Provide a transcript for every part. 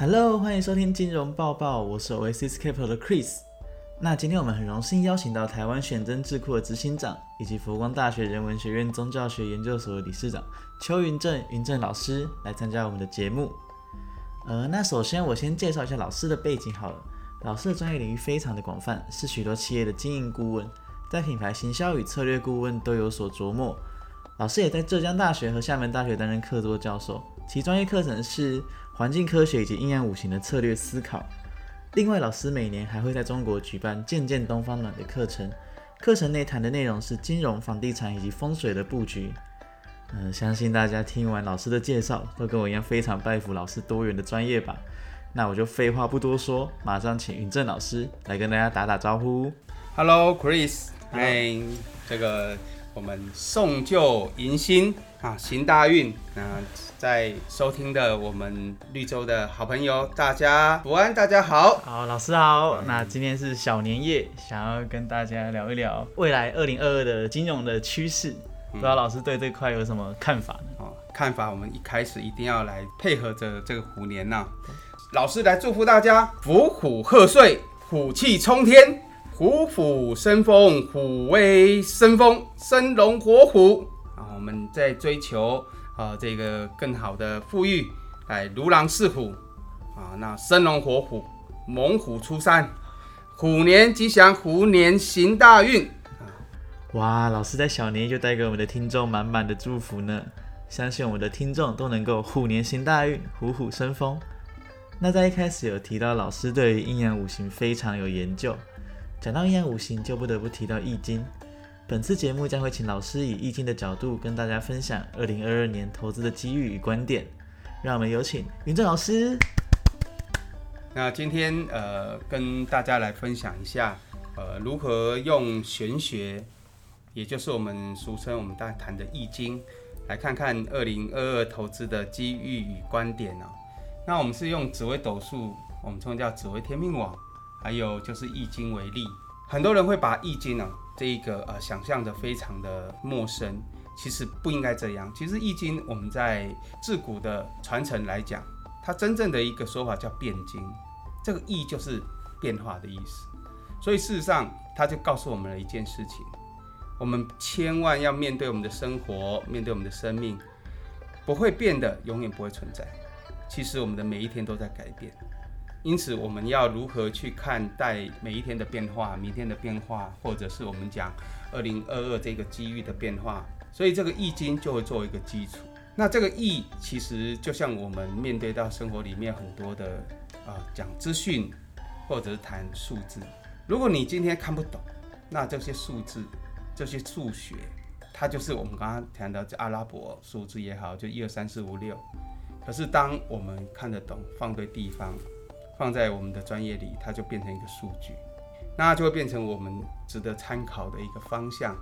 Hello，欢迎收听金融报报，我是 Oasis Capital 的 Chris。那今天我们很荣幸邀请到台湾选真智库的执行长，以及佛光大学人文学院宗教学研究所的理事长邱云正云正老师来参加我们的节目。呃，那首先我先介绍一下老师的背景好了。老师的专业领域非常的广泛，是许多企业的经营顾问，在品牌行销与策略顾问都有所琢磨。老师也在浙江大学和厦门大学担任客座教授，其专业课程是环境科学以及阴阳五行的策略思考。另外，老师每年还会在中国举办“渐渐东方暖”的课程，课程内谈的内容是金融、房地产以及风水的布局。嗯，相信大家听完老师的介绍，都跟我一样非常拜服老师多元的专业吧。那我就废话不多说，马上请云正老师来跟大家打打招呼。Hello，Chris，嗨，这个我们送旧迎新啊，行大运。那在收听的我们绿洲的好朋友，大家午安，大家好。好，老师好。那今天是小年夜，想要跟大家聊一聊未来二零二二的金融的趋势。不知道老师对这块有什么看法呢？哦，看法，我们一开始一定要来配合着这个虎年呐。老师来祝福大家，福虎贺岁，虎气冲天，虎虎生风，虎威生风，生龙活虎啊！我们在追求啊这个更好的富裕，来如狼似虎啊！那生龙活虎，猛虎出山，虎年吉祥，虎年行大运！哇，老师在小年就带给我们的听众满满的祝福呢，相信我们的听众都能够虎年行大运，虎虎生风。那在一开始有提到老师对于阴阳五行非常有研究，讲到阴阳五行就不得不提到易经。本次节目将会请老师以易经的角度跟大家分享二零二二年投资的机遇与观点。让我们有请云正老师。那今天呃跟大家来分享一下，呃如何用玄学，也就是我们俗称我们大家谈的易经，来看看二零二二投资的机遇与观点呢？那我们是用紫微斗数，我们称叫紫微天命网，还有就是易经为例。很多人会把易经呢这一个呃想象的非常的陌生，其实不应该这样。其实易经我们在自古的传承来讲，它真正的一个说法叫变经，这个易就是变化的意思。所以事实上，它就告诉我们了一件事情：我们千万要面对我们的生活，面对我们的生命，不会变的，永远不会存在。其实我们的每一天都在改变，因此我们要如何去看待每一天的变化、明天的变化，或者是我们讲二零二二这个机遇的变化？所以这个易经就会作为一个基础。那这个易其实就像我们面对到生活里面很多的啊讲资讯，或者是谈数字。如果你今天看不懂，那这些数字、这些数学，它就是我们刚刚谈到这阿拉伯数字也好，就一二三四五六。可是，当我们看得懂，放对地方，放在我们的专业里，它就变成一个数据，那就会变成我们值得参考的一个方向，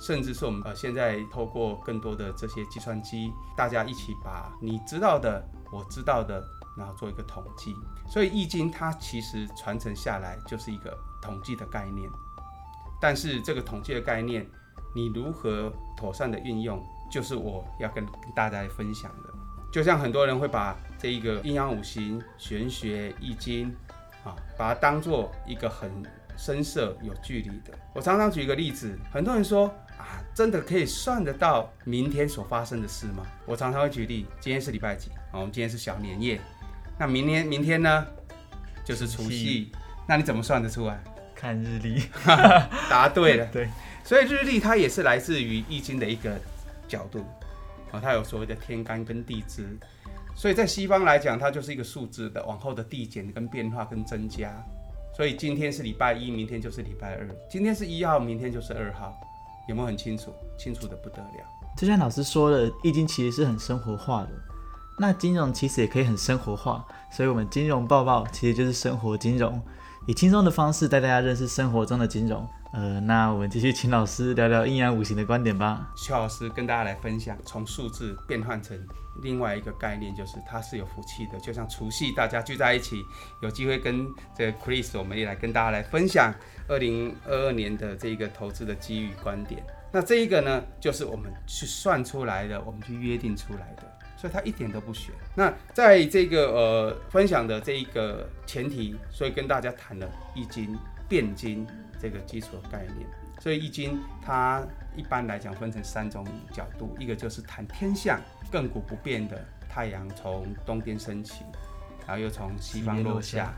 甚至是我们呃现在透过更多的这些计算机，大家一起把你知道的、我知道的，然后做一个统计。所以《易经》它其实传承下来就是一个统计的概念，但是这个统计的概念，你如何妥善的运用，就是我要跟大家分享的。就像很多人会把这一个阴阳五行、玄学、易经，啊，把它当做一个很深色、有距离的。我常常举一个例子，很多人说啊，真的可以算得到明天所发生的事吗？我常常会举例，今天是礼拜几？啊，我们今天是小年夜，那明天明天呢，就是除夕，那你怎么算得出来？看日历，答对了。对，所以日历它也是来自于易经的一个角度。啊，它有所谓的天干跟地支，所以在西方来讲，它就是一个数字的往后的递减跟变化跟增加。所以今天是礼拜一，明天就是礼拜二；今天是一号，明天就是二号，有没有很清楚？清楚的不得了。就像老师说的，易经其实是很生活化的，那金融其实也可以很生活化，所以我们金融报报其实就是生活金融，以轻松的方式带大家认识生活中的金融。呃，那我们继续请老师聊聊阴阳五行的观点吧。邱老师跟大家来分享，从数字变换成另外一个概念，就是它是有福气的。就像除夕大家聚在一起，有机会跟这个 Chris，我们也来跟大家来分享二零二二年的这个投资的机遇观点。那这一个呢，就是我们去算出来的，我们去约定出来的。所以他一点都不悬。那在这个呃分享的这一个前提，所以跟大家谈了易经变经这个基础的概念。所以易经它一般来讲分成三种角度，一个就是谈天象，亘古不变的太阳从东边升起，然后又从西方落下。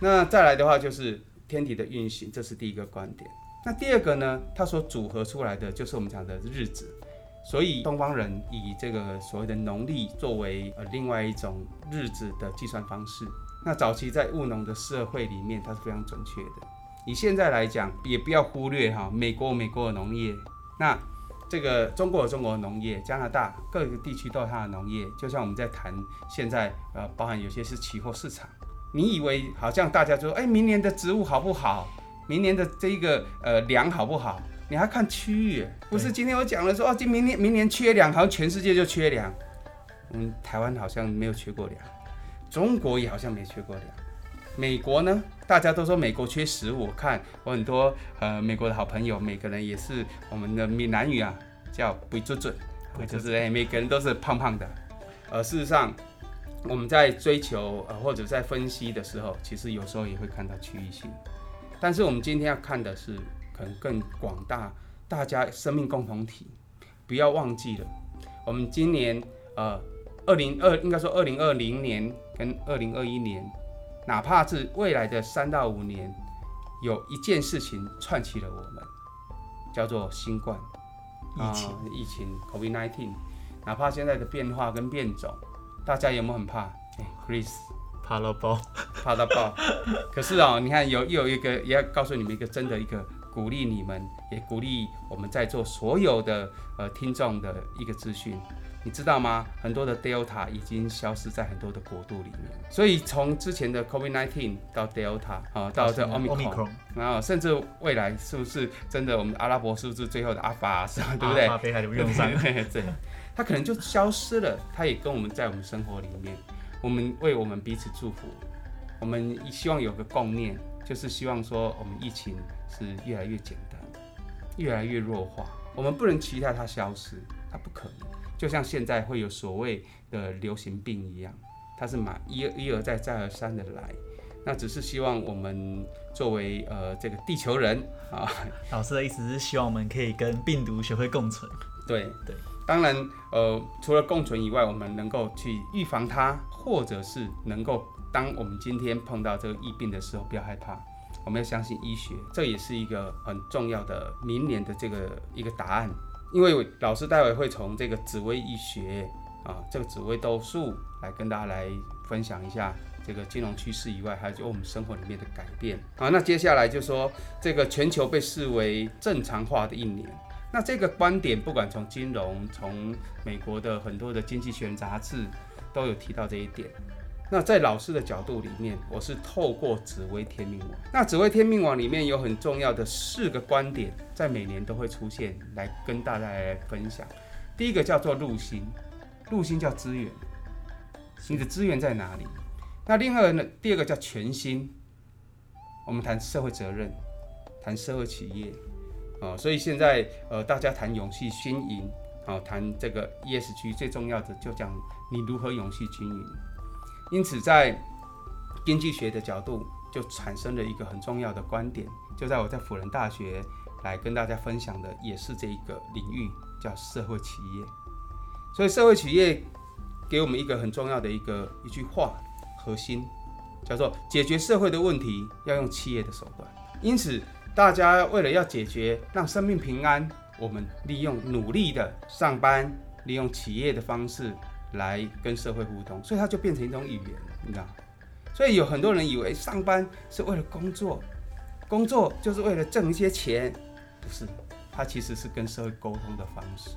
那再来的话就是天体的运行，这是第一个观点。那第二个呢，它所组合出来的就是我们讲的日子。所以东方人以这个所谓的农历作为呃另外一种日子的计算方式。那早期在务农的社会里面，它是非常准确的。以现在来讲，也不要忽略哈，美国美国的农业，那这个中国有中国的农业，加拿大各个地区都有它的农业。就像我们在谈现在呃，包含有些是期货市场。你以为好像大家说，哎，明年的植物好不好？明年的这个呃粮好不好？你还看区域，不是今天我讲了说哦，今明年明年缺粮，好像全世界就缺粮。嗯，台湾好像没有缺过粮，中国也好像没缺过粮。美国呢，大家都说美国缺食物，我看我很多呃美国的好朋友，每个人也是我们的闽南语啊，叫不准准，就是哎每个人都是胖胖的。呃，事实上我们在追求呃或者在分析的时候，其实有时候也会看到区域性。但是我们今天要看的是。可能更广大，大家生命共同体，不要忘记了，我们今年呃，二零二应该说二零二零年跟二零二一年，哪怕是未来的三到五年，有一件事情串起了我们，叫做新冠疫情，疫情 COVID-19，哪怕现在的变化跟变种，大家有没有很怕？哎，Chris，怕到爆，怕到爆。可是哦，你看有又有一个，也要告诉你们一个真的一个。鼓励你们，也鼓励我们在座所有的呃听众的一个资讯，你知道吗？很多的 Delta 已经消失在很多的国度里面，所以从之前的 COVID-19 到 Delta 啊，到这 Omicron，然后甚至未来是不是真的？我们阿拉伯是不是最后的阿法是吧？对不对？阿法还不用上，对，它可能就消失了。它也跟我们在我们生活里面，我们为我们彼此祝福，我们希望有个共念。就是希望说，我们疫情是越来越简单，越来越弱化。我们不能期待它消失，它不可能。就像现在会有所谓的流行病一样，它是马一一而再再而三的来。那只是希望我们作为呃这个地球人啊，老师的意思是希望我们可以跟病毒学会共存。对对，当然呃除了共存以外，我们能够去预防它，或者是能够。当我们今天碰到这个疫病的时候，不要害怕，我们要相信医学，这也是一个很重要的明年的这个一个答案。因为老师待会会从这个紫微医学啊，这个紫微斗数来跟大家来分享一下这个金融趋势以外，还有就我们生活里面的改变。好，那接下来就说这个全球被视为正常化的一年，那这个观点不管从金融，从美国的很多的经济学杂志都有提到这一点。那在老师的角度里面，我是透过紫微天命网。那紫微天命网里面有很重要的四个观点，在每年都会出现，来跟大家来分享。第一个叫做入星，入星叫资源，你的资源在哪里？那另外呢，第二个叫全新，我们谈社会责任，谈社会企业啊。所以现在呃，大家谈永续经营啊，谈这个 ESG 最重要的就讲你如何永续经营。因此，在经济学的角度，就产生了一个很重要的观点。就在我在辅仁大学来跟大家分享的，也是这一个领域，叫社会企业。所以，社会企业给我们一个很重要的一个一句话，核心叫做解决社会的问题要用企业的手段。因此，大家为了要解决让生命平安，我们利用努力的上班，利用企业的方式。来跟社会互动，所以它就变成一种语言，你知道？所以有很多人以为上班是为了工作，工作就是为了挣一些钱，不是？它其实是跟社会沟通的方式。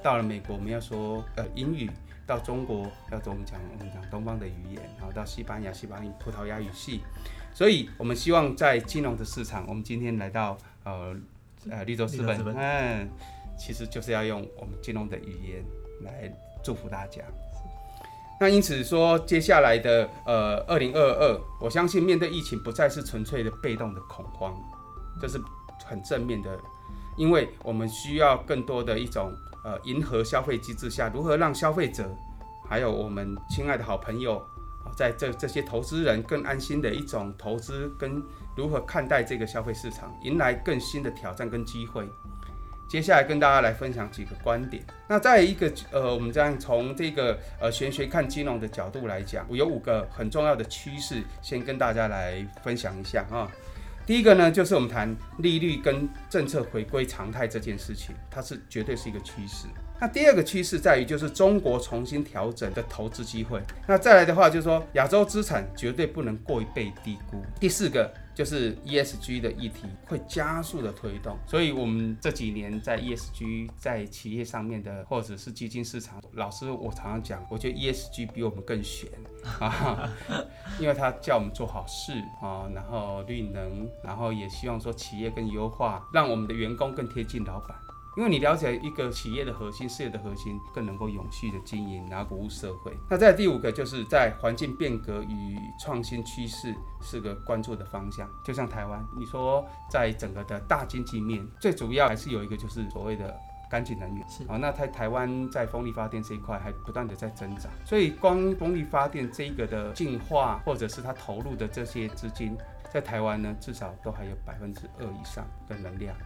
到了美国，我们要说呃英语；到中国要怎么讲我们讲东方的语言，然后到西班牙西班牙葡萄牙语系。所以我们希望在金融的市场，我们今天来到呃呃绿洲资本，嗯，其实就是要用我们金融的语言来。祝福大家。那因此说，接下来的呃，二零二二，我相信面对疫情不再是纯粹的被动的恐慌，这是很正面的，因为我们需要更多的一种呃迎合消费机制下，如何让消费者还有我们亲爱的好朋友，在这这些投资人更安心的一种投资，跟如何看待这个消费市场，迎来更新的挑战跟机会。接下来跟大家来分享几个观点。那在一个呃，我们这样从这个呃玄学看金融的角度来讲，我有五个很重要的趋势，先跟大家来分享一下啊。第一个呢，就是我们谈利率跟政策回归常态这件事情，它是绝对是一个趋势。那第二个趋势在于，就是中国重新调整的投资机会。那再来的话，就是说亚洲资产绝对不能过于被低估。第四个。就是 ESG 的议题会加速的推动，所以我们这几年在 ESG 在企业上面的，或者是基金市场，老师我常常讲，我觉得 ESG 比我们更悬 啊，因为他叫我们做好事啊，然后绿能，然后也希望说企业更优化，让我们的员工更贴近老板。因为你了解一个企业的核心，事业的核心，更能够永续的经营，然后服务社会。那在第五个，就是在环境变革与创新趋势是个关注的方向。就像台湾，你说在整个的大经济面，最主要还是有一个就是所谓的干净能源。是啊，那在台湾在风力发电这一块还不断的在增长，所以光风力发电这一个的进化，或者是它投入的这些资金，在台湾呢，至少都还有百分之二以上的能量。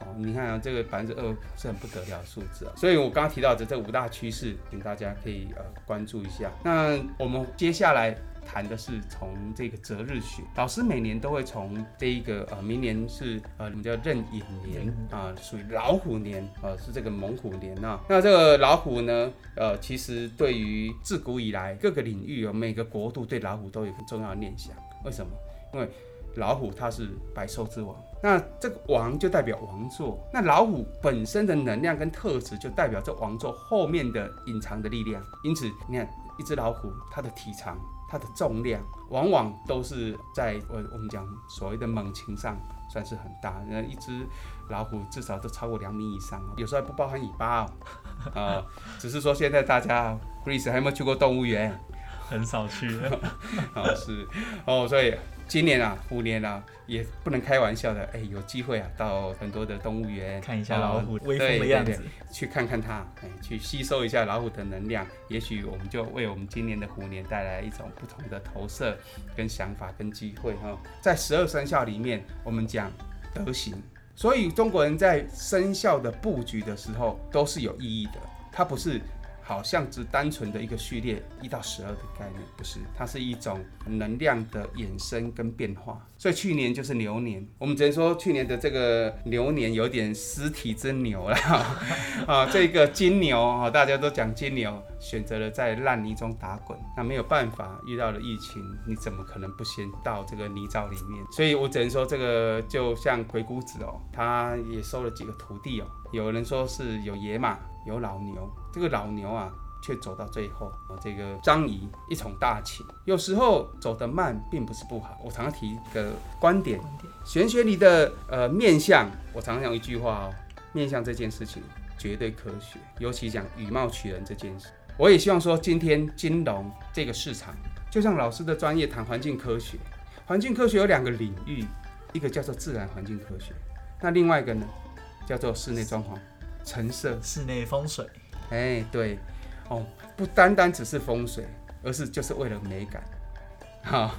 哦，你看啊，这个百分之二是很不得了的数字啊，所以我刚刚提到的这五大趋势，请大家可以呃关注一下。那我们接下来谈的是从这个择日学，老师每年都会从这一个呃，明年是呃，我们叫壬寅年啊，属于老虎年啊，是这个猛虎年啊。那这个老虎呢，呃，其实对于自古以来各个领域有每个国度对老虎都有很重要的念想，为什么？因为老虎它是百兽之王。那这个王就代表王座，那老虎本身的能量跟特质就代表这王座后面的隐藏的力量。因此，你看一只老虎，它的体长、它的重量，往往都是在我我们讲所谓的猛禽上算是很大。那一只老虎至少都超过两米以上，有时候还不包含尾巴哦。啊，只是说现在大家，Chris 还有没有去过动物园？很少去。啊，是哦，所以。今年啊，虎年啊，也不能开玩笑的。哎，有机会啊，到很多的动物园看一下老虎威风的样子，去看看它，哎，去吸收一下老虎的能量。也许我们就为我们今年的虎年带来一种不同的投射、跟想法、跟机会哈。在十二生肖里面，我们讲德行，所以中国人在生肖的布局的时候都是有意义的，它不是。好像只单纯的一个序列一到十二的概念，不是，它是一种能量的衍生跟变化。所以去年就是牛年，我们只能说去年的这个牛年有点尸体之牛了 啊。这个金牛啊，大家都讲金牛，选择了在烂泥中打滚，那没有办法，遇到了疫情，你怎么可能不先到这个泥沼里面？所以我只能说，这个就像鬼谷子哦，他也收了几个徒弟哦，有人说是有野马。有老牛，这个老牛啊，却走到最后。这个张仪一宠大情，有时候走得慢，并不是不好。我常常提一个观点，玄学里的呃面相，我常常讲一句话哦，面相这件事情绝对科学，尤其讲以貌取人这件事。我也希望说，今天金融这个市场，就像老师的专业谈环境科学，环境科学有两个领域，一个叫做自然环境科学，那另外一个呢，叫做室内装潢。橙色室内风水，哎，对，哦，不单单只是风水，而是就是为了美感，好。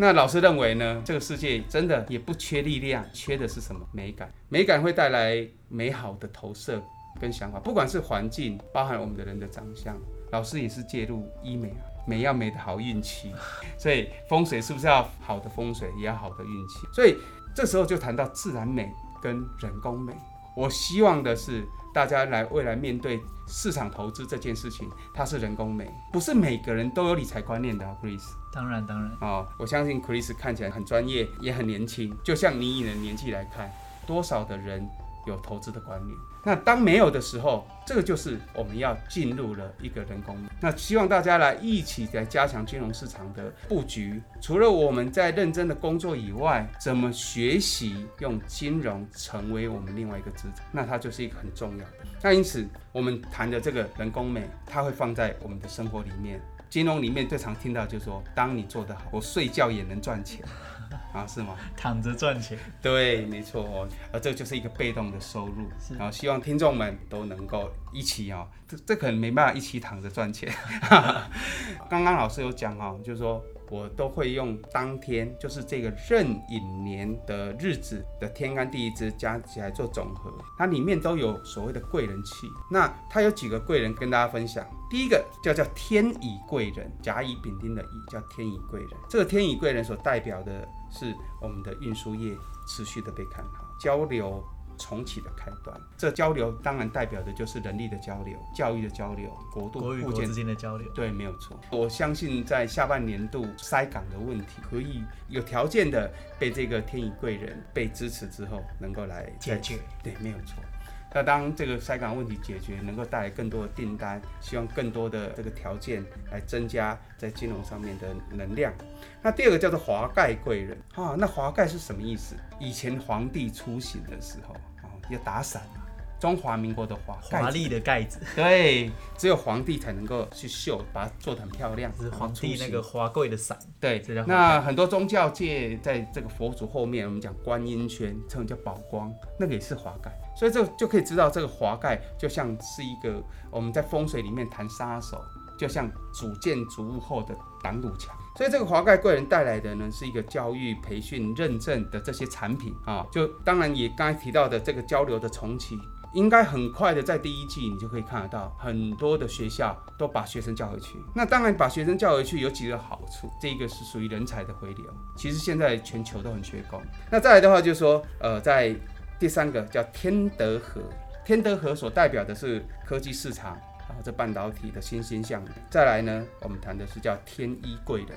那老师认为呢？这个世界真的也不缺力量，缺的是什么？美感。美感会带来美好的投射跟想法，不管是环境，包含我们的人的长相。老师也是介入医美啊，美要美的好运气，所以风水是不是要好的风水，也要好的运气？所以这时候就谈到自然美跟人工美。我希望的是，大家来未来面对市场投资这件事情，它是人工美，不是每个人都有理财观念的，Chris。当然，当然。哦，我相信 Chris 看起来很专业，也很年轻。就像你以你的年纪来看，多少的人有投资的观念？那当没有的时候，这个就是我们要进入了一个人工。那希望大家来一起来加强金融市场的布局。除了我们在认真的工作以外，怎么学习用金融成为我们另外一个资产？那它就是一个很重要的。那因此，我们谈的这个人工美，它会放在我们的生活里面。金融里面最常听到就是说，当你做得好，我睡觉也能赚钱，啊，是吗？躺着赚钱，对，没错哦，而这就是一个被动的收入，然后希望听众们都能够一起哦，这这可能没办法一起躺着赚钱。刚刚老师有讲哦，就是说我都会用当天，就是这个壬寅年的日子的天干地支加起来做总和，它里面都有所谓的贵人气。那它有几个贵人跟大家分享，第一个叫叫天乙贵人，甲乙丙丁的乙叫天乙贵人，这个天乙贵人所代表的是我们的运输业持续的被看好，交流。重启的开端，这交流当然代表的就是人力的交流、教育的交流、国度国与国之间的交流。对，没有错。我相信在下半年度塞港的问题，可以有条件的被这个天乙贵人被支持之后，能够来解决。对，没有错。那当这个塞港问题解决，能够带来更多的订单，希望更多的这个条件来增加在金融上面的能量。那第二个叫做华盖贵人啊，那华盖是什么意思？以前皇帝出行的时候啊，要打伞啊，中华民国的华华丽的盖子，对，只有皇帝才能够去绣，把它做得很漂亮。是皇帝那个华贵的伞，对，那很多宗教界在这个佛祖后面，我们讲观音圈，称叫宝光，那个也是华盖。所以这就可以知道，这个华盖就像是一个我们在风水里面谈杀手，就像主建筑物后的挡土墙。所以这个华盖贵人带来的呢，是一个教育培训认证的这些产品啊，就当然也刚才提到的这个交流的重启，应该很快的在第一季你就可以看得到，很多的学校都把学生叫回去。那当然把学生叫回去有几个好处，这一个是属于人才的回流，其实现在全球都很缺工。那再来的话就是说，呃，在第三个叫天德和，天德和所代表的是科技市场。然后这半导体的欣欣向荣，再来呢，我们谈的是叫天一贵人。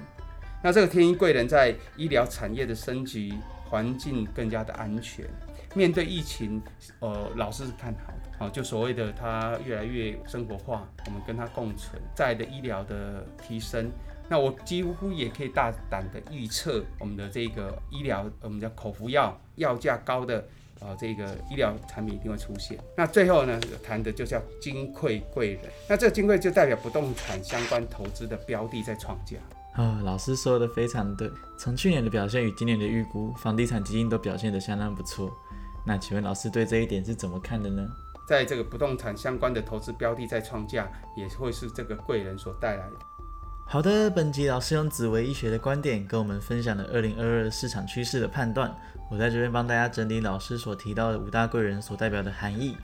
那这个天一贵人在医疗产业的升级，环境更加的安全，面对疫情，呃，老师是看好的啊，就所谓的它越来越生活化，我们跟它共存，在的医疗的提升，那我几乎也可以大胆的预测，我们的这个医疗，我们叫口服药，药价高的。啊，这个医疗产品一定会出现。那最后呢，谈的就叫金匮贵人。那这金匮就代表不动产相关投资的标的在创价。啊，老师说的非常对。从去年的表现与今年的预估，房地产基金都表现得相当不错。那请问老师对这一点是怎么看的呢？在这个不动产相关的投资标的在创价，也会是这个贵人所带来的。好的，本集老师用紫薇医学的观点跟我们分享了二零二二市场趋势的判断。我在这边帮大家整理老师所提到的五大贵人所代表的含义。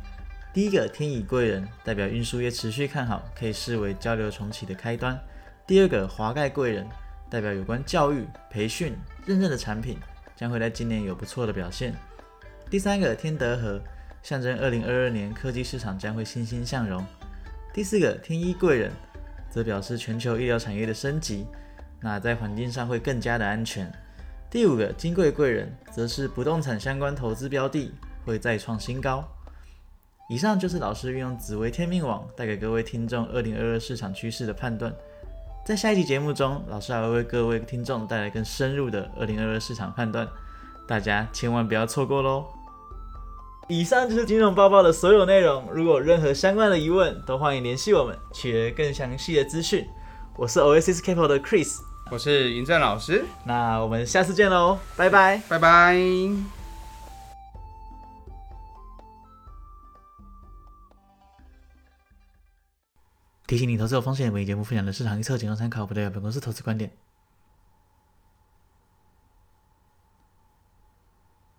第一个天乙贵人代表运输业持续看好，可以视为交流重启的开端。第二个华盖贵人代表有关教育、培训、认证的产品将会在今年有不错的表现。第三个天德和象征二零二二年科技市场将会欣欣向荣。第四个天一贵人。则表示全球医疗产业的升级，那在环境上会更加的安全。第五个金贵贵人，则是不动产相关投资标的会再创新高。以上就是老师运用紫微天命网带给各位听众二零二二市场趋势的判断。在下一集节目中，老师还会为各位听众带来更深入的二零二二市场判断，大家千万不要错过喽！以上就是金融报报的所有内容。如果有任何相关的疑问，都欢迎联系我们，取得更详细的资讯。我是 Oasis Capital 的 Chris，我是云正老师。那我们下次见喽，拜拜，拜拜。提醒你，投资有风险，本节目分享的市场预测仅供参考，不代表本公司投资观点。